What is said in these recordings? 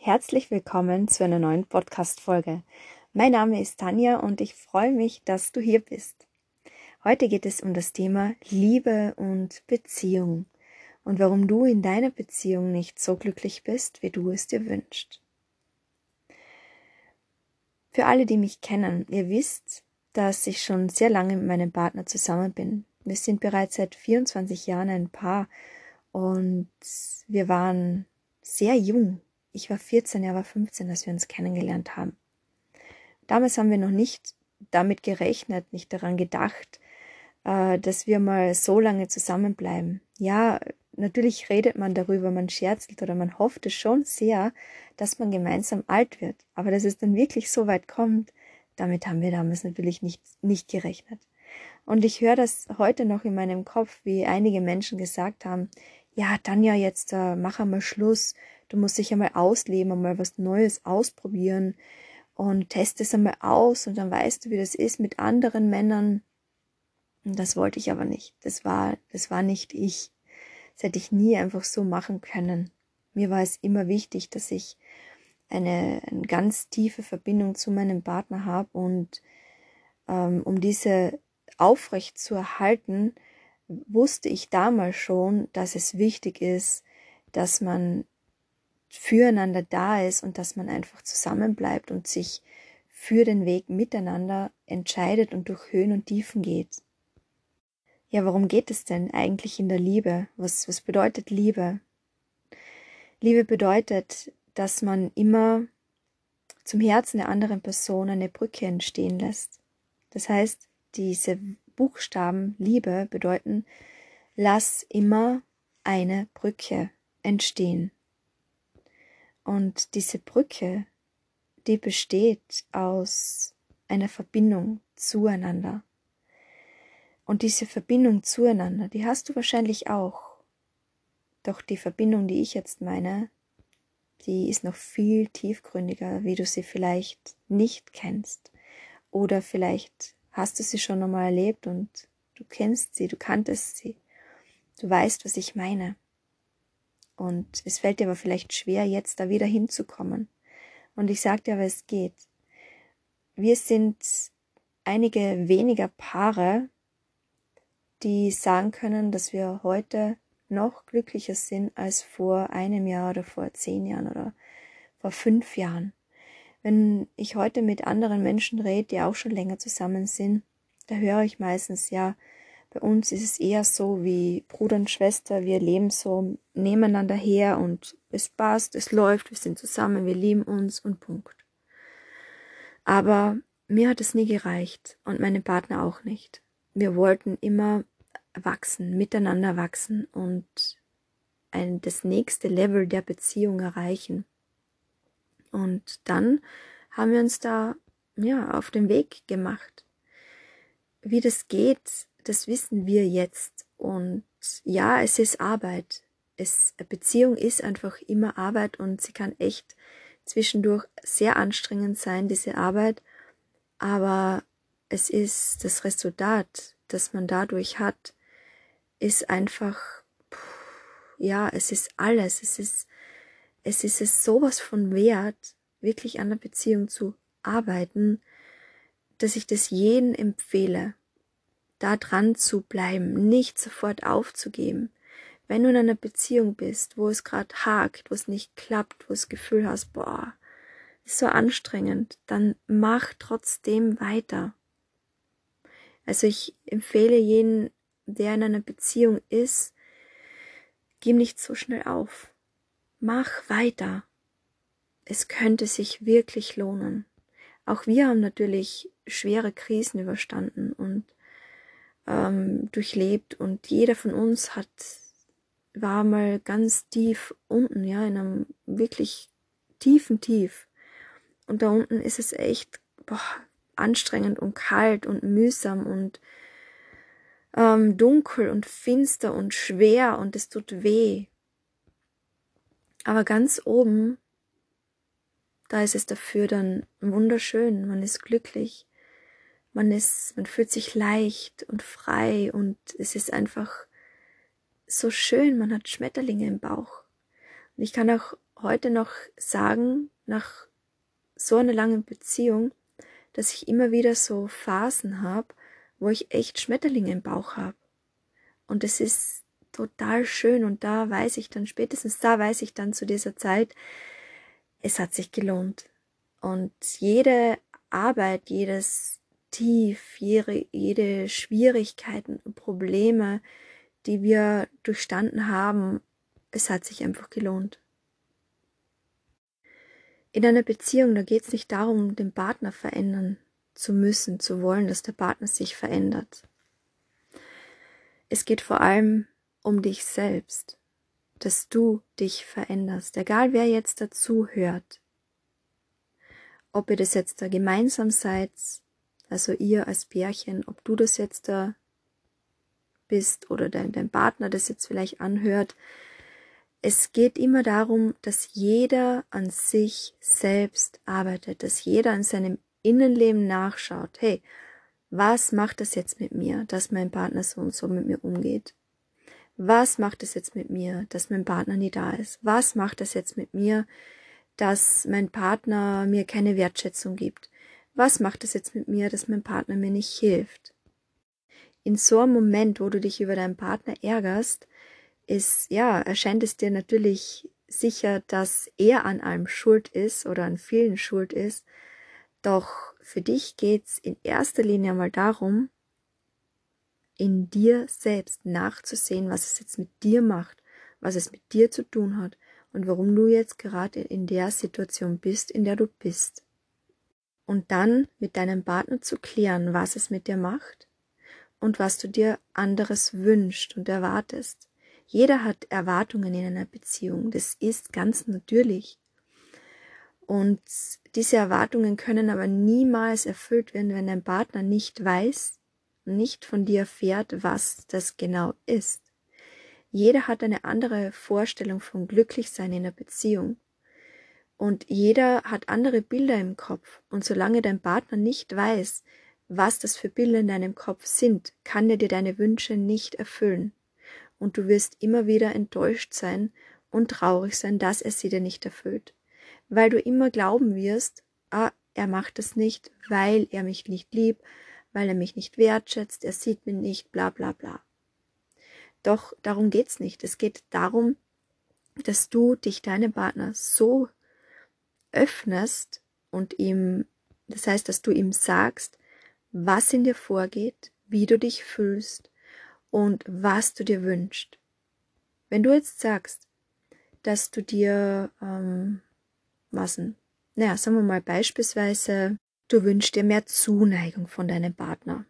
Herzlich willkommen zu einer neuen Podcast-Folge. Mein Name ist Tanja und ich freue mich, dass du hier bist. Heute geht es um das Thema Liebe und Beziehung und warum du in deiner Beziehung nicht so glücklich bist, wie du es dir wünschst. Für alle, die mich kennen, ihr wisst, dass ich schon sehr lange mit meinem Partner zusammen bin. Wir sind bereits seit 24 Jahren ein Paar und wir waren sehr jung. Ich war 14, er war 15, als wir uns kennengelernt haben. Damals haben wir noch nicht damit gerechnet, nicht daran gedacht, äh, dass wir mal so lange zusammenbleiben. Ja, natürlich redet man darüber, man scherzelt oder man hofft es schon sehr, dass man gemeinsam alt wird. Aber dass es dann wirklich so weit kommt, damit haben wir damals natürlich nicht, nicht gerechnet. Und ich höre das heute noch in meinem Kopf, wie einige Menschen gesagt haben, ja, Tanja, jetzt äh, mach einmal Schluss, du musst dich einmal ausleben, einmal was Neues ausprobieren und test es einmal aus und dann weißt du, wie das ist mit anderen Männern. Und das wollte ich aber nicht. Das war, das war nicht ich. Das hätte ich nie einfach so machen können. Mir war es immer wichtig, dass ich eine, eine ganz tiefe Verbindung zu meinem Partner habe und ähm, um diese aufrecht zu erhalten, wusste ich damals schon, dass es wichtig ist, dass man füreinander da ist und dass man einfach zusammenbleibt und sich für den Weg miteinander entscheidet und durch Höhen und Tiefen geht. Ja, worum geht es denn eigentlich in der Liebe? Was, was bedeutet Liebe? Liebe bedeutet, dass man immer zum Herzen der anderen Person eine Brücke entstehen lässt. Das heißt, diese Buchstaben Liebe bedeuten, lass immer eine Brücke entstehen. Und diese Brücke, die besteht aus einer Verbindung zueinander. Und diese Verbindung zueinander, die hast du wahrscheinlich auch. Doch die Verbindung, die ich jetzt meine, die ist noch viel tiefgründiger, wie du sie vielleicht nicht kennst. Oder vielleicht hast du sie schon einmal erlebt und du kennst sie, du kanntest sie. Du weißt, was ich meine. Und es fällt dir aber vielleicht schwer, jetzt da wieder hinzukommen. Und ich sag dir aber, es geht. Wir sind einige weniger Paare, die sagen können, dass wir heute noch glücklicher sind als vor einem Jahr oder vor zehn Jahren oder vor fünf Jahren. Wenn ich heute mit anderen Menschen rede, die auch schon länger zusammen sind, da höre ich meistens, ja, bei uns ist es eher so wie Bruder und Schwester, wir leben so nebeneinander her und es passt, es läuft, wir sind zusammen, wir lieben uns und Punkt. Aber mir hat es nie gereicht und meinem Partner auch nicht wir wollten immer wachsen, miteinander wachsen und ein, das nächste Level der Beziehung erreichen. Und dann haben wir uns da ja auf den Weg gemacht. Wie das geht, das wissen wir jetzt. Und ja, es ist Arbeit. Es, Beziehung ist einfach immer Arbeit und sie kann echt zwischendurch sehr anstrengend sein, diese Arbeit. Aber es ist das Resultat, das man dadurch hat, ist einfach, ja, es ist alles, es ist, es ist es sowas von wert, wirklich an der Beziehung zu arbeiten, dass ich das jeden empfehle, da dran zu bleiben, nicht sofort aufzugeben. Wenn du in einer Beziehung bist, wo es gerade hakt, wo es nicht klappt, wo das Gefühl hast, boah, ist so anstrengend, dann mach trotzdem weiter. Also ich empfehle jeden, der in einer Beziehung ist, gib nicht so schnell auf. Mach weiter. Es könnte sich wirklich lohnen. Auch wir haben natürlich schwere Krisen überstanden und ähm, durchlebt und jeder von uns hat war mal ganz tief unten, ja, in einem wirklich tiefen Tief. Und da unten ist es echt, boah, anstrengend und kalt und mühsam und ähm, dunkel und finster und schwer und es tut weh. Aber ganz oben, da ist es dafür dann wunderschön, man ist glücklich, man ist, man fühlt sich leicht und frei und es ist einfach so schön, man hat Schmetterlinge im Bauch. Und ich kann auch heute noch sagen, nach so einer langen Beziehung, dass ich immer wieder so Phasen habe, wo ich echt Schmetterlinge im Bauch habe. Und es ist total schön und da weiß ich dann, spätestens da weiß ich dann zu dieser Zeit, es hat sich gelohnt. Und jede Arbeit, jedes Tief, jede, jede Schwierigkeiten, Probleme, die wir durchstanden haben, es hat sich einfach gelohnt. In einer Beziehung, da geht es nicht darum, den Partner verändern zu müssen, zu wollen, dass der Partner sich verändert. Es geht vor allem um dich selbst, dass du dich veränderst, egal wer jetzt dazu hört. Ob ihr das jetzt da gemeinsam seid, also ihr als Pärchen, ob du das jetzt da bist oder dein, dein Partner das jetzt vielleicht anhört, es geht immer darum, dass jeder an sich selbst arbeitet, dass jeder an seinem Innenleben nachschaut. Hey, was macht es jetzt mit mir, dass mein Partner so und so mit mir umgeht? Was macht es jetzt mit mir, dass mein Partner nie da ist? Was macht es jetzt mit mir, dass mein Partner mir keine Wertschätzung gibt? Was macht es jetzt mit mir, dass mein Partner mir nicht hilft? In so einem Moment, wo du dich über deinen Partner ärgerst, ist, ja, erscheint es dir natürlich sicher, dass er an allem schuld ist oder an vielen schuld ist. Doch für dich geht's in erster Linie mal darum, in dir selbst nachzusehen, was es jetzt mit dir macht, was es mit dir zu tun hat und warum du jetzt gerade in der Situation bist, in der du bist. Und dann mit deinem Partner zu klären, was es mit dir macht und was du dir anderes wünscht und erwartest. Jeder hat Erwartungen in einer Beziehung. Das ist ganz natürlich. Und diese Erwartungen können aber niemals erfüllt werden, wenn dein Partner nicht weiß, nicht von dir erfährt, was das genau ist. Jeder hat eine andere Vorstellung von Glücklichsein in einer Beziehung. Und jeder hat andere Bilder im Kopf. Und solange dein Partner nicht weiß, was das für Bilder in deinem Kopf sind, kann er dir deine Wünsche nicht erfüllen und du wirst immer wieder enttäuscht sein und traurig sein, dass er sie dir nicht erfüllt, weil du immer glauben wirst, ah, er macht es nicht, weil er mich nicht liebt, weil er mich nicht wertschätzt, er sieht mich nicht, bla bla bla. Doch darum geht's nicht. Es geht darum, dass du dich deinem Partner so öffnest und ihm, das heißt, dass du ihm sagst, was in dir vorgeht, wie du dich fühlst und was du dir wünschst. Wenn du jetzt sagst, dass du dir, ähm, was denn? Naja, sagen wir mal beispielsweise, du wünschst dir mehr Zuneigung von deinem Partner.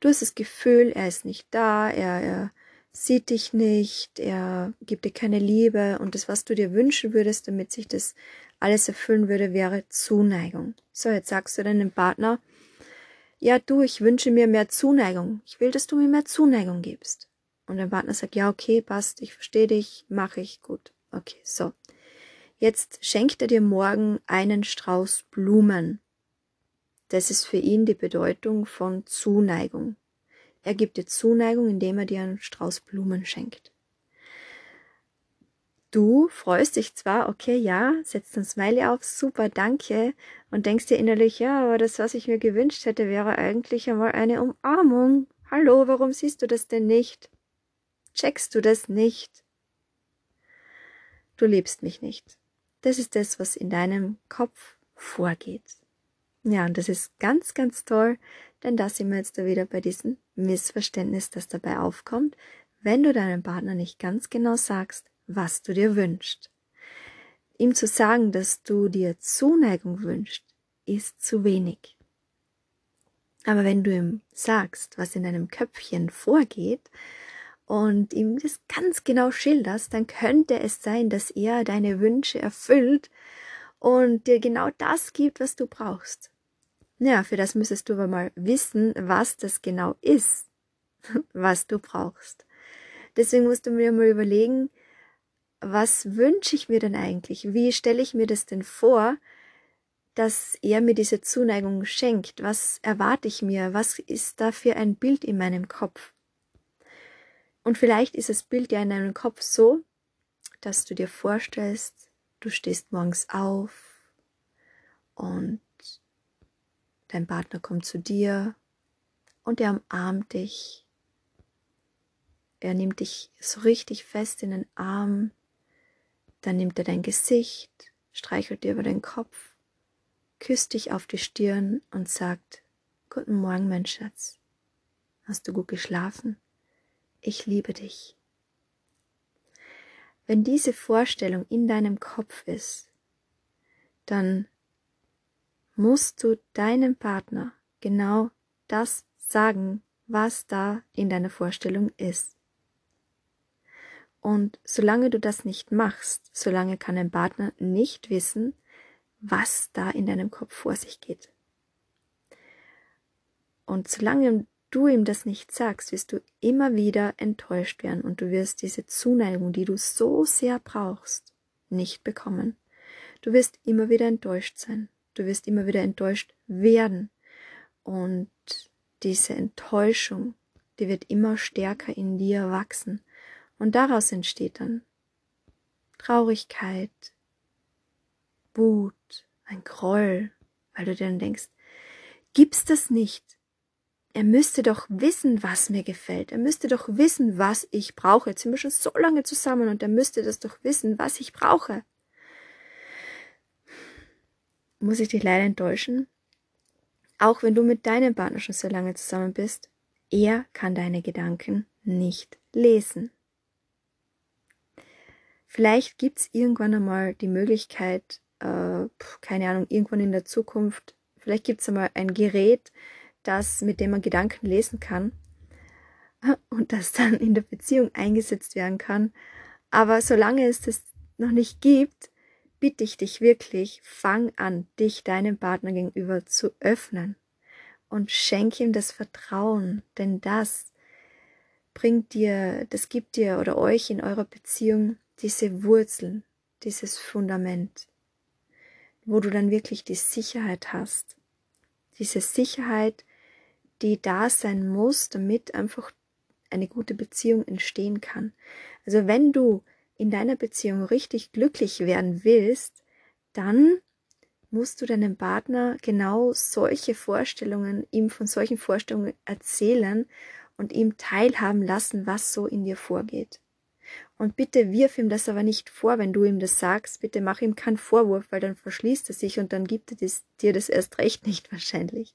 Du hast das Gefühl, er ist nicht da, er, er sieht dich nicht, er gibt dir keine Liebe und das, was du dir wünschen würdest, damit sich das alles erfüllen würde, wäre Zuneigung. So, jetzt sagst du deinem Partner, ja du, ich wünsche mir mehr Zuneigung. Ich will, dass du mir mehr Zuneigung gibst. Und der Partner sagt, ja, okay, passt, ich verstehe dich, mache ich, gut. Okay, so. Jetzt schenkt er dir morgen einen Strauß Blumen. Das ist für ihn die Bedeutung von Zuneigung. Er gibt dir Zuneigung, indem er dir einen Strauß Blumen schenkt. Du freust dich zwar, okay, ja, setzt ein Smiley auf, super, danke, und denkst dir innerlich, ja, aber das, was ich mir gewünscht hätte, wäre eigentlich einmal eine Umarmung. Hallo, warum siehst du das denn nicht? Checkst du das nicht? Du liebst mich nicht. Das ist das, was in deinem Kopf vorgeht. Ja, und das ist ganz, ganz toll, denn da sind wir jetzt da wieder bei diesem Missverständnis, das dabei aufkommt, wenn du deinem Partner nicht ganz genau sagst, was du dir wünschst. Ihm zu sagen, dass du dir Zuneigung wünschst, ist zu wenig. Aber wenn du ihm sagst, was in deinem Köpfchen vorgeht und ihm das ganz genau schilderst, dann könnte es sein, dass er deine Wünsche erfüllt und dir genau das gibt, was du brauchst. Ja, für das müsstest du aber mal wissen, was das genau ist, was du brauchst. Deswegen musst du mir mal überlegen, was wünsche ich mir denn eigentlich? Wie stelle ich mir das denn vor, dass er mir diese Zuneigung schenkt? Was erwarte ich mir? Was ist da für ein Bild in meinem Kopf? Und vielleicht ist das Bild ja in deinem Kopf so, dass du dir vorstellst, du stehst morgens auf und dein Partner kommt zu dir und er umarmt dich. Er nimmt dich so richtig fest in den Arm, dann nimmt er dein Gesicht, streichelt dir über den Kopf, küsst dich auf die Stirn und sagt, Guten Morgen, mein Schatz. Hast du gut geschlafen? Ich liebe dich. Wenn diese Vorstellung in deinem Kopf ist, dann musst du deinem Partner genau das sagen, was da in deiner Vorstellung ist. Und solange du das nicht machst, solange kann dein Partner nicht wissen, was da in deinem Kopf vor sich geht. Und solange du ihm das nicht sagst, wirst du immer wieder enttäuscht werden und du wirst diese Zuneigung, die du so sehr brauchst, nicht bekommen. Du wirst immer wieder enttäuscht sein. Du wirst immer wieder enttäuscht werden. Und diese Enttäuschung, die wird immer stärker in dir wachsen. Und daraus entsteht dann Traurigkeit, Wut, ein Groll, weil du dir dann denkst, gibt's das nicht? Er müsste doch wissen, was mir gefällt. Er müsste doch wissen, was ich brauche. Jetzt sind wir schon so lange zusammen und er müsste das doch wissen, was ich brauche. Muss ich dich leider enttäuschen? Auch wenn du mit deinem Partner schon so lange zusammen bist, er kann deine Gedanken nicht lesen. Vielleicht gibt's irgendwann einmal die Möglichkeit, äh, keine Ahnung, irgendwann in der Zukunft, vielleicht gibt's einmal ein Gerät, das, mit dem man Gedanken lesen kann und das dann in der Beziehung eingesetzt werden kann. Aber solange es das noch nicht gibt, bitte ich dich wirklich, fang an, dich deinem Partner gegenüber zu öffnen und schenk ihm das Vertrauen, denn das bringt dir, das gibt dir oder euch in eurer Beziehung diese Wurzeln, dieses Fundament, wo du dann wirklich die Sicherheit hast. Diese Sicherheit, die da sein muss, damit einfach eine gute Beziehung entstehen kann. Also wenn du in deiner Beziehung richtig glücklich werden willst, dann musst du deinem Partner genau solche Vorstellungen, ihm von solchen Vorstellungen erzählen und ihm teilhaben lassen, was so in dir vorgeht. Und bitte wirf ihm das aber nicht vor, wenn du ihm das sagst. Bitte mach ihm keinen Vorwurf, weil dann verschließt er sich und dann gibt er das, dir das erst recht nicht wahrscheinlich.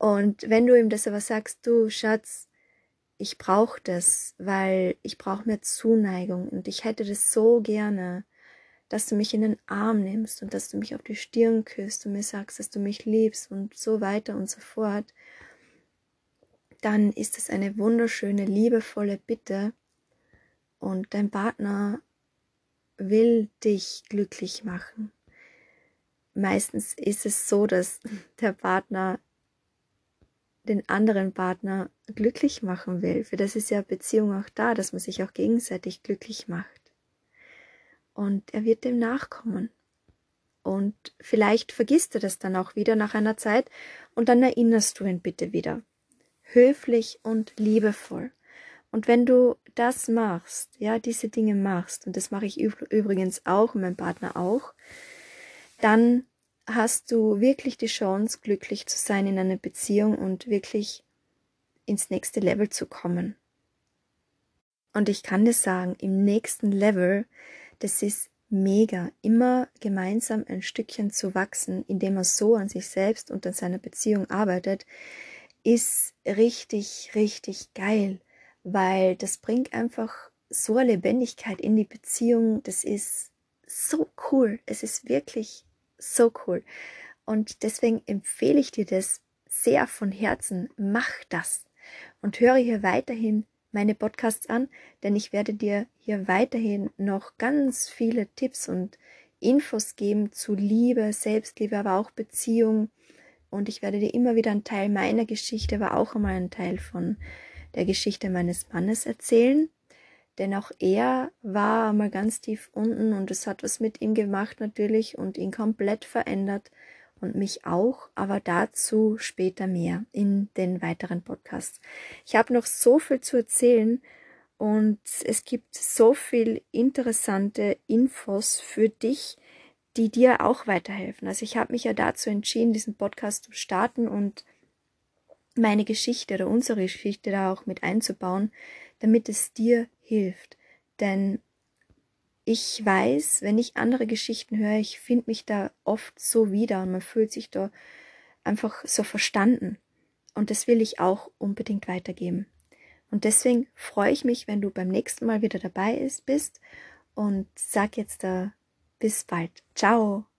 Und wenn du ihm das aber sagst, du Schatz, ich brauche das, weil ich brauche mehr Zuneigung und ich hätte das so gerne, dass du mich in den Arm nimmst und dass du mich auf die Stirn küsst und mir sagst, dass du mich liebst und so weiter und so fort, dann ist es eine wunderschöne, liebevolle Bitte und dein Partner will dich glücklich machen. Meistens ist es so, dass der Partner den anderen Partner glücklich machen will. Für das ist ja Beziehung auch da, dass man sich auch gegenseitig glücklich macht. Und er wird dem nachkommen. Und vielleicht vergisst er das dann auch wieder nach einer Zeit und dann erinnerst du ihn bitte wieder. Höflich und liebevoll. Und wenn du das machst, ja, diese Dinge machst, und das mache ich übrigens auch mein Partner auch, dann hast du wirklich die Chance, glücklich zu sein in einer Beziehung und wirklich ins nächste Level zu kommen. Und ich kann dir sagen, im nächsten Level, das ist mega, immer gemeinsam ein Stückchen zu wachsen, indem man so an sich selbst und an seiner Beziehung arbeitet, ist richtig, richtig geil, weil das bringt einfach so eine Lebendigkeit in die Beziehung, das ist so cool, es ist wirklich so cool. Und deswegen empfehle ich dir das sehr von Herzen. Mach das und höre hier weiterhin meine Podcasts an, denn ich werde dir hier weiterhin noch ganz viele Tipps und Infos geben zu Liebe, Selbstliebe, aber auch Beziehung. Und ich werde dir immer wieder einen Teil meiner Geschichte, aber auch einmal einen Teil von der Geschichte meines Mannes erzählen denn auch er war mal ganz tief unten und es hat was mit ihm gemacht natürlich und ihn komplett verändert und mich auch, aber dazu später mehr in den weiteren Podcasts. Ich habe noch so viel zu erzählen und es gibt so viel interessante Infos für dich, die dir auch weiterhelfen. Also ich habe mich ja dazu entschieden, diesen Podcast zu starten und meine Geschichte oder unsere Geschichte da auch mit einzubauen, damit es dir hilft. Denn ich weiß, wenn ich andere Geschichten höre, ich finde mich da oft so wieder und man fühlt sich da einfach so verstanden. Und das will ich auch unbedingt weitergeben. Und deswegen freue ich mich, wenn du beim nächsten Mal wieder dabei bist und sag jetzt da bis bald. Ciao.